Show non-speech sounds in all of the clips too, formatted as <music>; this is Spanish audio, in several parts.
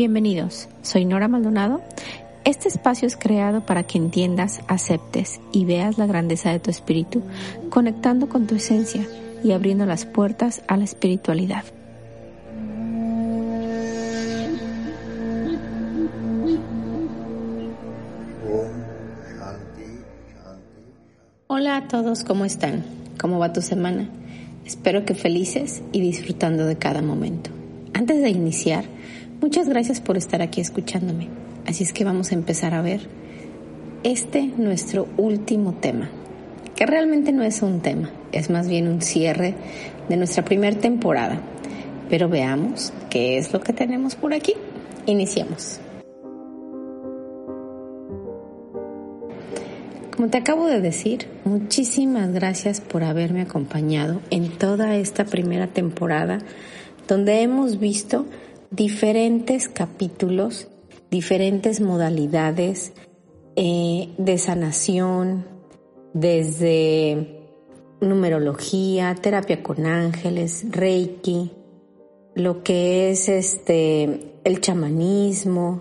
Bienvenidos, soy Nora Maldonado. Este espacio es creado para que entiendas, aceptes y veas la grandeza de tu espíritu, conectando con tu esencia y abriendo las puertas a la espiritualidad. Hola a todos, ¿cómo están? ¿Cómo va tu semana? Espero que felices y disfrutando de cada momento. Antes de iniciar, Muchas gracias por estar aquí escuchándome. Así es que vamos a empezar a ver este nuestro último tema, que realmente no es un tema, es más bien un cierre de nuestra primera temporada. Pero veamos qué es lo que tenemos por aquí. Iniciamos. Como te acabo de decir, muchísimas gracias por haberme acompañado en toda esta primera temporada donde hemos visto diferentes capítulos, diferentes modalidades eh, de sanación, desde numerología, terapia con ángeles, reiki, lo que es este el chamanismo,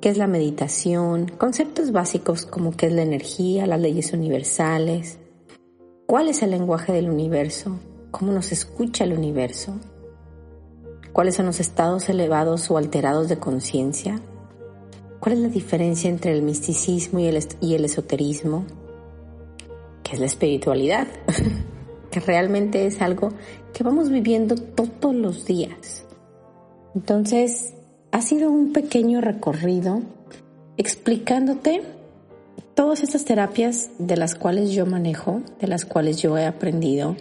qué es la meditación, conceptos básicos como qué es la energía, las leyes universales, cuál es el lenguaje del universo, cómo nos escucha el universo, cuáles son los estados elevados o alterados de conciencia, cuál es la diferencia entre el misticismo y el, y el esoterismo, qué es la espiritualidad, <laughs> que realmente es algo que vamos viviendo todos los días. Entonces, ha sido un pequeño recorrido explicándote todas estas terapias de las cuales yo manejo, de las cuales yo he aprendido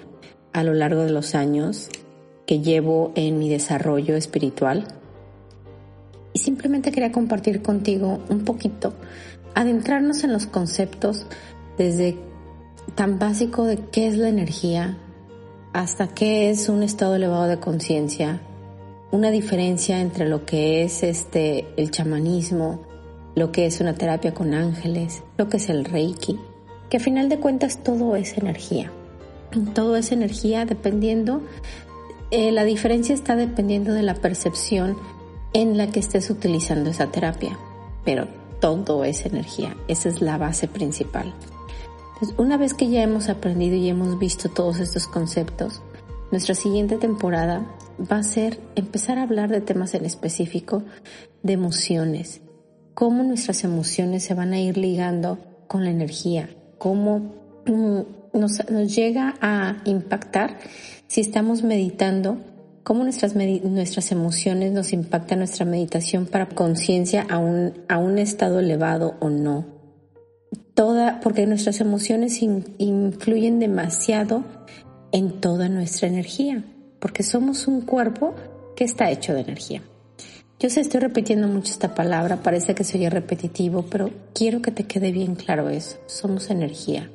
a lo largo de los años que llevo en mi desarrollo espiritual. Y simplemente quería compartir contigo un poquito, adentrarnos en los conceptos desde tan básico de qué es la energía hasta qué es un estado elevado de conciencia, una diferencia entre lo que es este el chamanismo, lo que es una terapia con ángeles, lo que es el reiki, que a final de cuentas todo es energía. Todo es energía dependiendo eh, la diferencia está dependiendo de la percepción en la que estés utilizando esa terapia, pero todo es energía, esa es la base principal. Entonces, una vez que ya hemos aprendido y hemos visto todos estos conceptos, nuestra siguiente temporada va a ser empezar a hablar de temas en específico de emociones, cómo nuestras emociones se van a ir ligando con la energía, cómo mm, nos, nos llega a impactar si estamos meditando, cómo nuestras, nuestras emociones nos impactan nuestra meditación para conciencia a un, a un estado elevado o no. Toda, porque nuestras emociones influyen demasiado en toda nuestra energía, porque somos un cuerpo que está hecho de energía. Yo sé, estoy repitiendo mucho esta palabra, parece que soy repetitivo, pero quiero que te quede bien claro eso. Somos energía.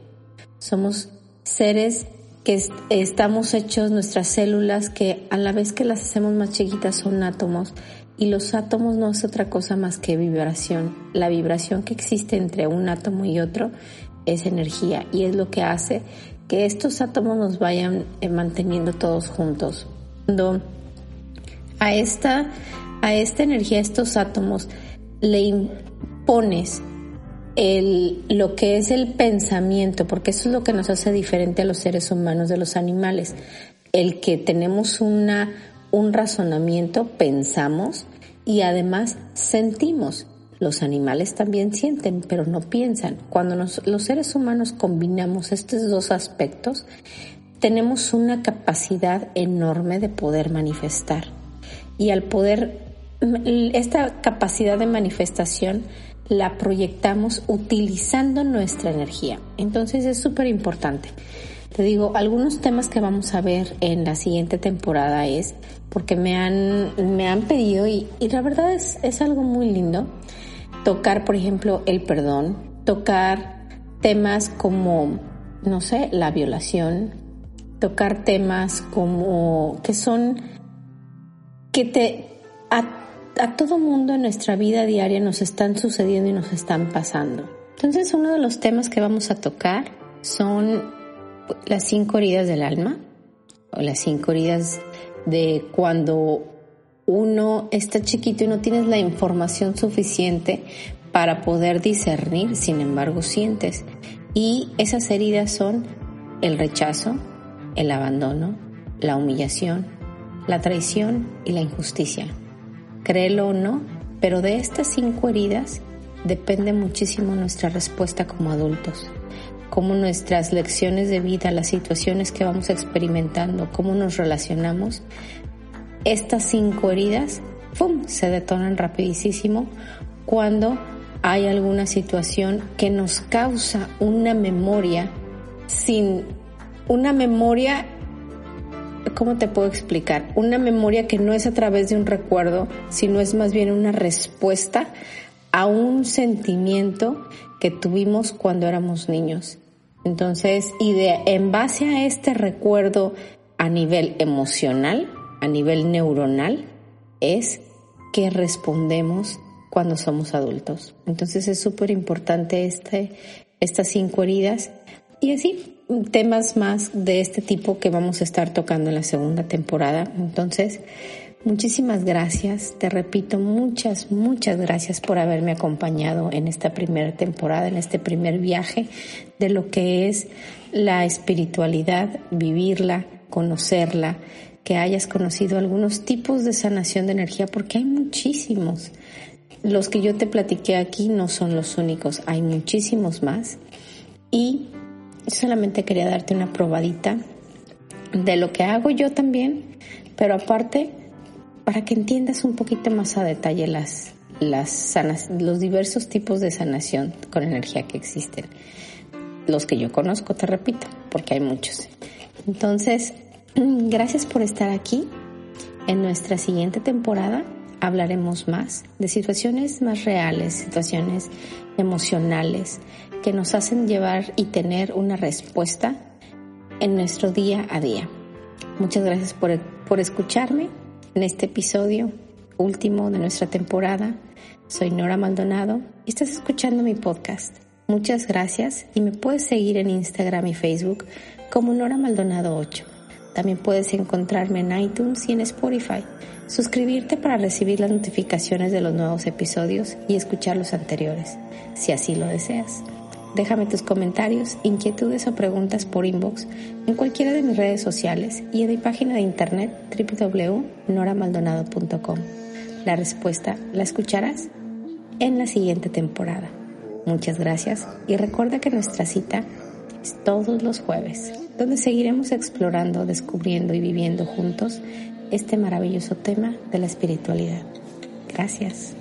Somos seres que estamos hechos nuestras células que a la vez que las hacemos más chiquitas son átomos y los átomos no es otra cosa más que vibración. La vibración que existe entre un átomo y otro es energía y es lo que hace que estos átomos nos vayan eh, manteniendo todos juntos. Cuando a esta, a esta energía, a estos átomos, le impones el, lo que es el pensamiento, porque eso es lo que nos hace diferente a los seres humanos de los animales. El que tenemos una, un razonamiento, pensamos y además sentimos. Los animales también sienten, pero no piensan. Cuando los seres humanos combinamos estos dos aspectos, tenemos una capacidad enorme de poder manifestar. Y al poder, esta capacidad de manifestación la proyectamos utilizando nuestra energía. Entonces es súper importante. Te digo, algunos temas que vamos a ver en la siguiente temporada es, porque me han, me han pedido y, la verdad es, es algo muy lindo, tocar, por ejemplo, el perdón, tocar temas como, no sé, la violación, tocar temas como que son, que te a todo mundo en nuestra vida diaria nos están sucediendo y nos están pasando. Entonces uno de los temas que vamos a tocar son las cinco heridas del alma o las cinco heridas de cuando uno está chiquito y no tienes la información suficiente para poder discernir, sin embargo sientes. Y esas heridas son el rechazo, el abandono, la humillación, la traición y la injusticia. Créelo o no, pero de estas cinco heridas depende muchísimo nuestra respuesta como adultos, cómo nuestras lecciones de vida, las situaciones que vamos experimentando, cómo nos relacionamos, estas cinco heridas, ¡pum!, se detonan rapidísimo cuando hay alguna situación que nos causa una memoria sin una memoria, ¿cómo te puedo explicar? Una memoria que no es a través de un recuerdo, sino es más bien una respuesta a un sentimiento que tuvimos cuando éramos niños. Entonces, y de, en base a este recuerdo a nivel emocional, a nivel neuronal, es que respondemos cuando somos adultos. Entonces es súper importante este, estas cinco heridas y así temas más de este tipo que vamos a estar tocando en la segunda temporada. Entonces, muchísimas gracias. Te repito, muchas, muchas gracias por haberme acompañado en esta primera temporada, en este primer viaje de lo que es la espiritualidad, vivirla, conocerla, que hayas conocido algunos tipos de sanación de energía, porque hay muchísimos. Los que yo te platiqué aquí no son los únicos, hay muchísimos más. Y solamente quería darte una probadita de lo que hago yo también, pero aparte, para que entiendas un poquito más a detalle las, las sanas, los diversos tipos de sanación con energía que existen. Los que yo conozco, te repito, porque hay muchos. Entonces, <clears throat> gracias por estar aquí. En nuestra siguiente temporada hablaremos más de situaciones más reales, situaciones emocionales que nos hacen llevar y tener una respuesta en nuestro día a día. Muchas gracias por, por escucharme en este episodio último de nuestra temporada. Soy Nora Maldonado y estás escuchando mi podcast. Muchas gracias y me puedes seguir en Instagram y Facebook como Nora Maldonado 8. También puedes encontrarme en iTunes y en Spotify suscribirte para recibir las notificaciones de los nuevos episodios y escuchar los anteriores, si así lo deseas. Déjame tus comentarios, inquietudes o preguntas por inbox en cualquiera de mis redes sociales y en mi página de internet www.noramaldonado.com. La respuesta la escucharás en la siguiente temporada. Muchas gracias y recuerda que nuestra cita es todos los jueves, donde seguiremos explorando, descubriendo y viviendo juntos este maravilloso tema de la espiritualidad. Gracias.